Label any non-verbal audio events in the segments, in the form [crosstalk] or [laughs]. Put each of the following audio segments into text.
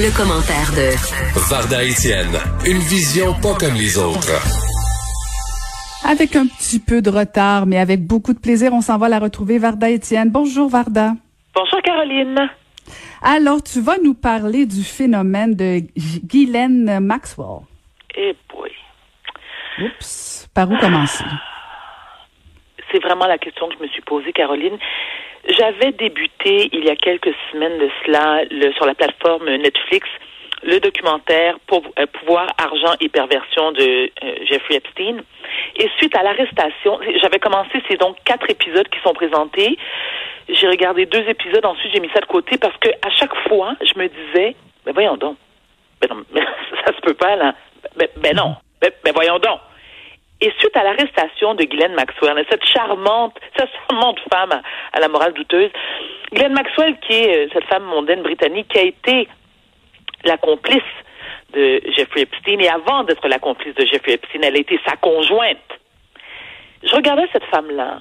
Le commentaire de Varda Etienne, une vision pas comme les autres. Avec un petit peu de retard, mais avec beaucoup de plaisir, on s'en va la retrouver, Varda Etienne. Bonjour, Varda. Bonjour, Caroline. Alors, tu vas nous parler du phénomène de Guylaine Maxwell. Eh boy. Oups. Par où commencer? C'est vraiment la question que je me suis posée, Caroline. J'avais débuté il y a quelques semaines de cela le, sur la plateforme Netflix le documentaire pour, euh, Pouvoir, argent et perversion de euh, Jeffrey Epstein. Et suite à l'arrestation, j'avais commencé, c'est donc quatre épisodes qui sont présentés. J'ai regardé deux épisodes, ensuite j'ai mis ça de côté parce que à chaque fois, je me disais, mais voyons donc, ben non, mais [laughs] ça se peut pas là, ben, ben non, ben, ben voyons donc. Et suite à l'arrestation de Ghislaine Maxwell, cette charmante, [laughs] cette charmante femme à, la morale douteuse, Ghislaine Maxwell, qui est euh, cette femme mondaine britannique, qui a été la complice de Jeffrey Epstein, et avant d'être la complice de Jeffrey Epstein, elle a été sa conjointe. Je regardais cette femme-là,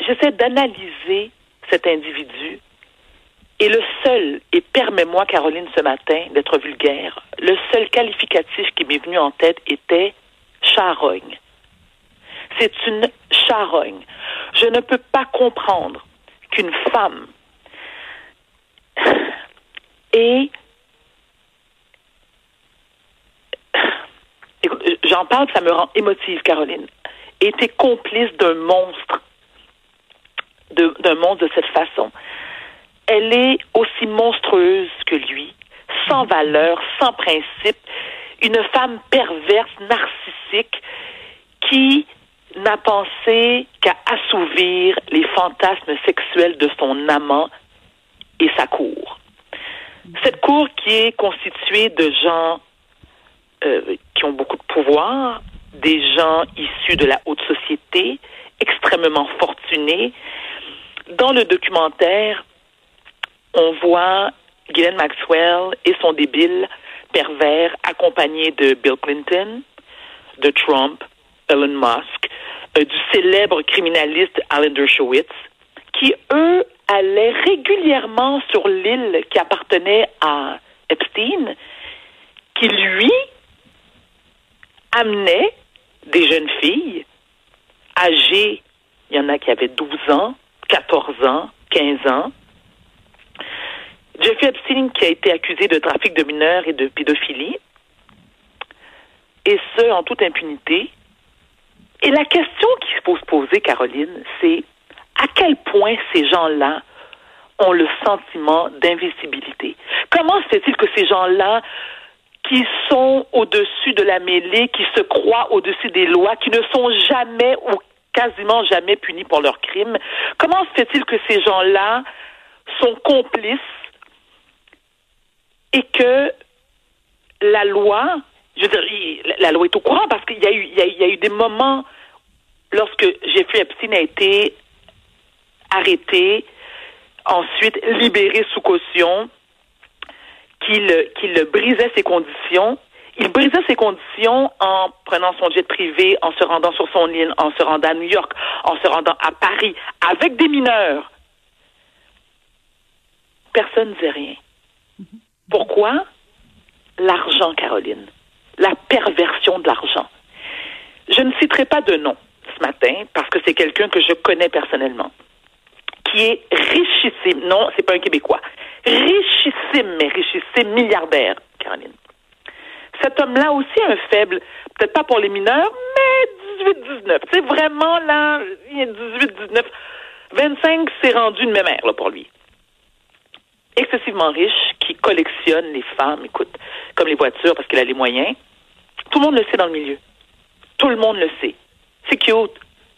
j'essaie d'analyser cet individu, et le seul, et permets-moi, Caroline, ce matin, d'être vulgaire, le seul qualificatif qui m'est venu en tête était charogne. C'est une charogne. Je ne peux pas comprendre qu'une femme ait j'en parle, ça me rend émotive, Caroline, était complice d'un monstre, d'un monstre de cette façon. Elle est aussi monstrueuse que lui, sans valeur, sans principe, une femme perverse, narcissique, qui n'a pensé qu'à assouvir les fantasmes sexuels de son amant et sa cour. Cette cour qui est constituée de gens euh, qui ont beaucoup de pouvoir, des gens issus de la haute société, extrêmement fortunés. Dans le documentaire, on voit Ghislaine Maxwell et son débile pervers accompagné de Bill Clinton, de Trump, Elon Musk, euh, du célèbre criminaliste Alan Dershowitz, qui, eux, allaient régulièrement sur l'île qui appartenait à Epstein, qui, lui, amenait des jeunes filles âgées, il y en a qui avaient 12 ans, 14 ans, 15 ans, Jeffrey Epstein qui a été accusé de trafic de mineurs et de pédophilie, et ce, en toute impunité. Et la question qu'il faut se poser, Caroline, c'est à quel point ces gens-là ont le sentiment d'invisibilité? Comment se fait-il que ces gens-là qui sont au-dessus de la mêlée, qui se croient au-dessus des lois, qui ne sont jamais ou quasiment jamais punis pour leurs crimes, comment se fait-il que ces gens-là sont complices et que la loi, je veux dire, la loi est au courant parce qu'il y a eu, il y a, eu des moments lorsque Jeffrey Epstein a été arrêté, ensuite libéré sous caution, qu'il qu'il brisait ses conditions. Il brisait ses conditions en prenant son jet privé, en se rendant sur son île, en se rendant à New York, en se rendant à Paris, avec des mineurs. Personne ne disait rien. Pourquoi? L'argent, Caroline. La perversion de l'argent. Je ne citerai pas de nom ce matin parce que c'est quelqu'un que je connais personnellement, qui est richissime. Non, c'est pas un Québécois. Richissime, mais richissime, milliardaire, Caroline. Cet homme-là aussi a un faible, peut-être pas pour les mineurs, mais 18-19. C'est vraiment là, il a 18-19. 25, c'est rendu une même ère là, pour lui excessivement riche qui collectionne les femmes, écoute, comme les voitures parce qu'il a les moyens. Tout le monde le sait dans le milieu. Tout le monde le sait. C'est cute.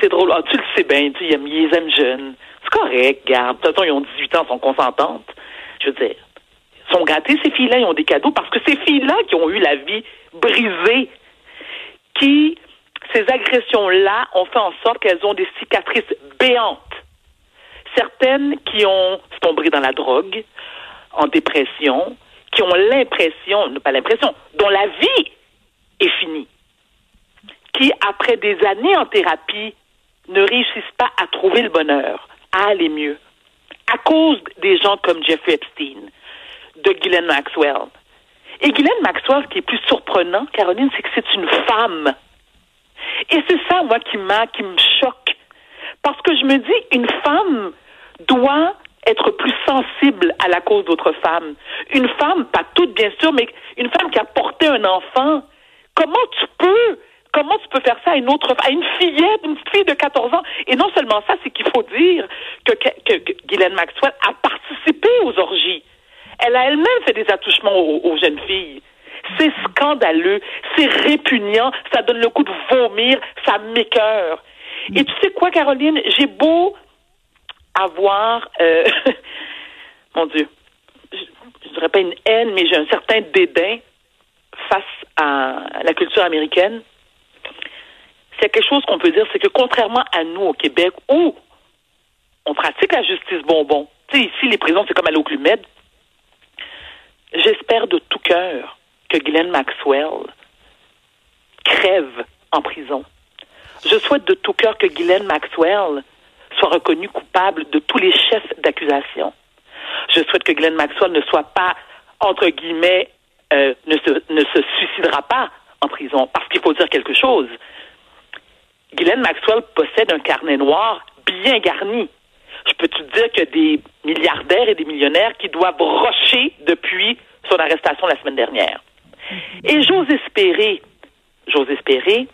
C'est drôle. Ah, tu le sais bien, tu ils les aiment jeunes. C'est correct, garde. De toute façon, ils ont 18 ans, sont consentantes. Je veux dire, ils sont gâtés, ces filles-là, ils ont des cadeaux parce que ces filles-là qui ont eu la vie brisée, qui, ces agressions-là, ont fait en sorte qu'elles ont des cicatrices béantes certaines qui ont tombé dans la drogue, en dépression, qui ont l'impression, pas l'impression, dont la vie est finie, qui, après des années en thérapie, ne réussissent pas à trouver le bonheur, à aller mieux, à cause des gens comme Jeffrey Epstein, de Ghislaine Maxwell. Et Ghislaine Maxwell, ce qui est plus surprenant, Caroline, c'est que c'est une femme. Et c'est ça, moi, qui m'a, qui me choque. Parce que je me dis, une femme doit être plus sensible à la cause d'autres femmes. Une femme, pas toute bien sûr, mais une femme qui a porté un enfant. Comment tu peux Comment tu peux faire ça à une autre, à une fillette, une fille de 14 ans? Et non seulement ça, c'est qu'il faut dire que, Guylaine Maxwell a participé aux orgies. Elle a elle-même fait des attouchements aux, jeunes filles. C'est scandaleux, c'est répugnant, ça donne le coup de vomir, ça m'écœure. Et tu sais quoi, Caroline, j'ai beau avoir, euh, [laughs] mon Dieu, je, je dirais pas une haine, mais j'ai un certain dédain face à la culture américaine s'il y a quelque chose qu'on peut dire, c'est que contrairement à nous au Québec, où on pratique la justice bonbon, tu sais, ici, les prisons, c'est comme à l'eau j'espère de tout cœur que Glenn Maxwell crève en prison. Je souhaite de tout cœur que Glenn Maxwell soit reconnu coupable de tous les chefs d'accusation. Je souhaite que Glenn Maxwell ne soit pas, entre guillemets, euh, ne, se, ne se suicidera pas en prison. Parce qu'il faut dire quelque chose. Guylaine Maxwell possède un carnet noir bien garni. Je peux te dire a des milliardaires et des millionnaires qui doivent rocher depuis son arrestation la semaine dernière? Et j'ose espérer, j'ose espérer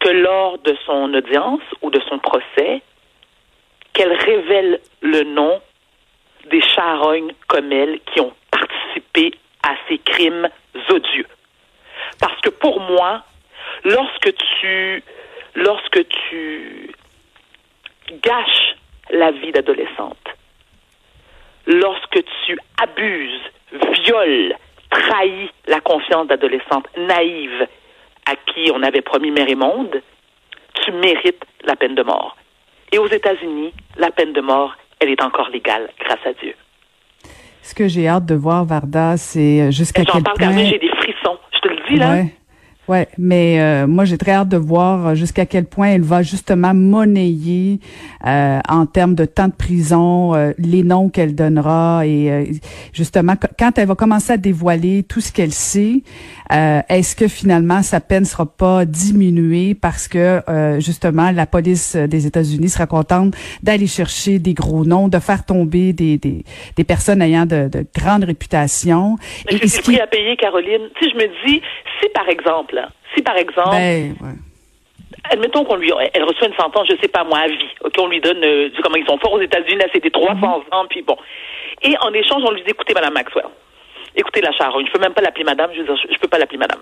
que lors de son audience ou de son procès, qu'elle révèle le nom des charognes comme elle qui ont à ces crimes odieux. Parce que pour moi, lorsque tu, lorsque tu gâches la vie d'adolescente, lorsque tu abuses, violes, trahis la confiance d'adolescente naïve à qui on avait promis mère et monde, tu mérites la peine de mort. Et aux États-Unis, la peine de mort, elle est encore légale, grâce à Dieu. Ce que j'ai hâte de voir, Varda, c'est jusqu'à quel point... J'en parle j'ai des frissons. Je te le dis, là. Ouais, mais euh, moi j'ai très hâte de voir jusqu'à quel point elle va justement monnayer euh, en termes de temps de prison euh, les noms qu'elle donnera et justement quand elle va commencer à dévoiler tout ce qu'elle sait, est-ce que finalement sa peine sera pas diminuée parce que justement la police des États-Unis sera contente d'aller chercher des gros noms, de faire tomber des des, des personnes ayant de, de grandes réputations? Mais et, ce qui à payer, Caroline? Si je me dis, si par exemple si par exemple, ben, admettons qu'on lui, elle reçoit une sentence, je sais pas moi, à vie, ok, on lui donne, euh, comment ils sont forts aux États-Unis, là, c'était 300 mhm. ans, puis bon. Et en échange, on lui dit, écoutez, Madame Maxwell, écoutez la charogne, je peux même pas l'appeler Madame, je veux dire, je peux pas l'appeler Madame.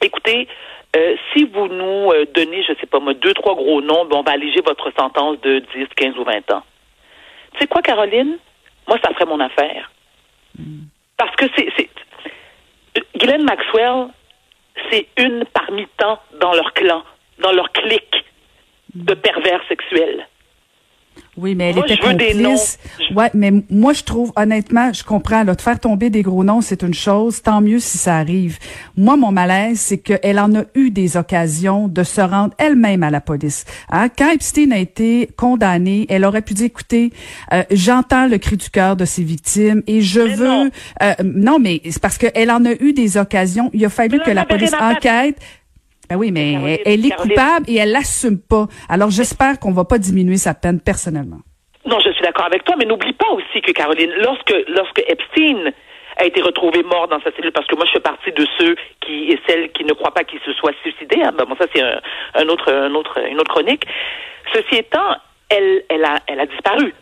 Écoutez, euh, si vous nous euh, donnez, je sais pas moi, deux, trois gros noms, ben, on va alléger votre sentence de 10, 15 ou 20 ans. Tu sais quoi, Caroline? Moi, ça ferait mon affaire. Mm. Parce que c'est, Guylaine Maxwell, c'est une parmi tant dans leur clan, dans leur clique de pervers sexuels. Oui, mais elle était complice. Ouais, mais moi je trouve honnêtement, je comprends là, de faire tomber des gros noms, c'est une chose, tant mieux si ça arrive. Moi mon malaise, c'est qu'elle en a eu des occasions de se rendre elle-même à la police. Hein? Quand Epstein a été condamné, elle aurait pu dire écoutez, euh, j'entends le cri du cœur de ses victimes et je veux non. Euh, non mais c'est parce qu'elle en a eu des occasions, il a fallu que la police enquête ben oui, mais elle, est coupable et elle l'assume pas. Alors j'espère qu'on va pas diminuer sa peine personnellement. Non, je suis d'accord avec toi, mais n'oublie pas aussi que Caroline, lorsque lorsque Epstein a été retrouvé mort dans sa cellule, parce que moi je fais partie de ceux qui et celles qui ne croient pas qu'il se soit suicidé. Hein. Ben, bon, ça c'est un, autre, un autre, une autre chronique. Ceci étant, elle, elle a, elle a disparu.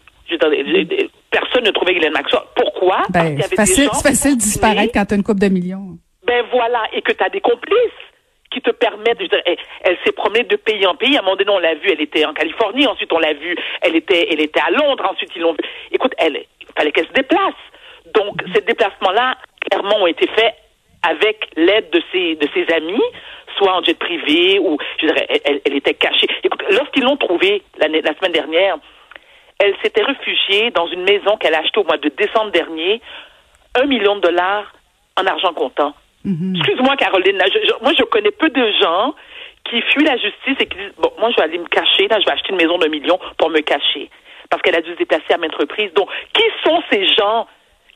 personne ne trouvait Glenn Maxwell. Pourquoi? Ben, c'est facile, facile de disparaître quand tu as une coupe de millions. Ben voilà, et que tu as des complices qui te permettent, je dire, elle, s'est promenée de pays en pays. À un moment donné, on l'a vu, elle était en Californie. Ensuite, on l'a vu, elle était, elle était à Londres. Ensuite, ils l'ont vu. Écoute, elle, il fallait qu'elle se déplace. Donc, ces déplacements-là, clairement, ont été faits avec l'aide de ses, de ses amis, soit en jet privé ou, je dirais, elle, elle était cachée. Écoute, lorsqu'ils l'ont trouvée la, la semaine dernière, elle s'était réfugiée dans une maison qu'elle a achetée au mois de décembre dernier, un million de dollars en argent comptant. Mhm. Excuse-moi, Caroline. moi, je connais peu de gens qui fuient la justice et qui disent bon, moi, je vais aller me cacher. Là, je vais acheter une maison d'un million pour me cacher parce qu'elle a dû se déplacer à maintes reprises. Donc, qui sont ces gens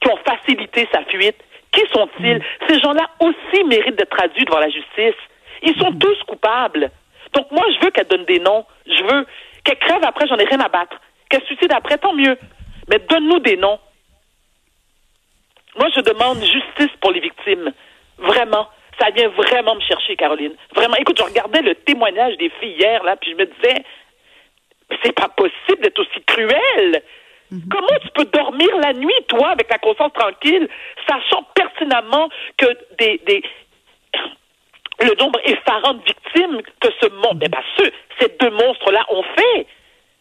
qui ont facilité sa fuite? Qui sont-ils? Mm. Ces gens-là aussi méritent d'être traduits devant la justice. Ils sont mm. tous coupables. Donc moi, je veux qu'elle donne des noms. Je veux qu'elle crève après, j'en ai rien à battre. Qu'elle suicide après, tant mieux. Mais donne-nous des noms. Moi, je demande justice pour les victimes. Vraiment. Ça vient vraiment me chercher, Caroline. Vraiment. Écoute, je regardais le témoignage des filles hier, là, puis je me disais, c'est pas possible d'être aussi cruel. Mhm. Comment tu peux dormir la nuit, toi, avec la conscience tranquille, sachant pertinemment que des, des le nombre effarant de victimes que ce monde, eh ben, ces deux monstres-là ont fait?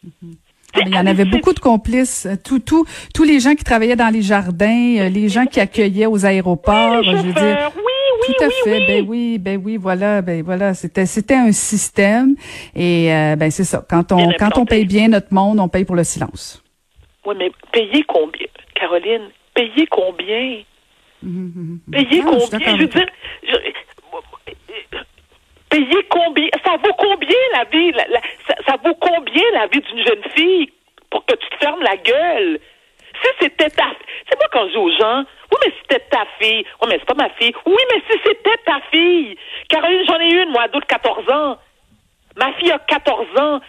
Mhm. Ah, il y en avait beaucoup de complices. Tout, tout, tous les gens qui travaillaient dans les jardins, euh, les gens qui accueillaient aux aéroports, je veux dire. Oui, tout à fait. Ben oui, ben oui, voilà, ben voilà. C'était, c'était un système. Et euh, ben c'est ça. Quand on, quand on paye bien notre monde, on paye pour le silence. Oui, mais payer combien, Caroline? Payer combien? Hum, hum, hum, Payer ah, combien? Je, veux dire, payer combien? Ça vaut combien la vie? Ça, vaut combien la vie d'une jeune fille pour que tu te fermes la gueule? Si c'était ta, c'est moi quand je dis aux gens, oui mais c'était ta fille, oui mais c'est pas ma fille, oui mais si c'était ta fille, Caroline j'en ai une moi d'autres 14 ans, ma fille a 14 ans.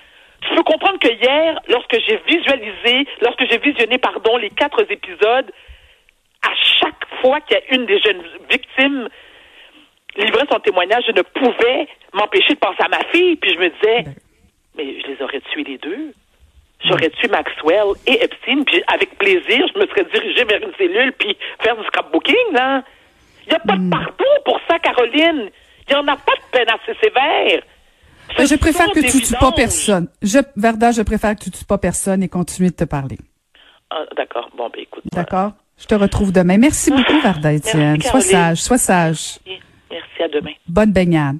Tu peux comprendre que hier, lorsque j'ai visualisé, lorsque j'ai visionné, pardon, les quatre épisodes, à chaque fois qu'il y a une des jeunes victimes livrer son témoignage, je ne pouvais m'empêcher de penser à ma fille. Puis je me disais, ben. mais je les aurais tués les deux. J'aurais tué Maxwell et Epstein, puis avec plaisir, je me serais dirigé vers une cellule, puis faire du scrapbooking, là. Il n'y a pas de hmm. pardon pour ça, Caroline. Il n'y en a pas de peine assez sévère. Ben, je préfère que tu ne tues pas personne. Je, Verda, je préfère que tu ne tues pas personne et continue de te parler. Ah, d'accord. Bon, ben écoute. D'accord. Je te retrouve demain. Merci beaucoup, Verda [laughs] Étienne. Sois sage, sois sage. Merci, à demain. Bonne baignade.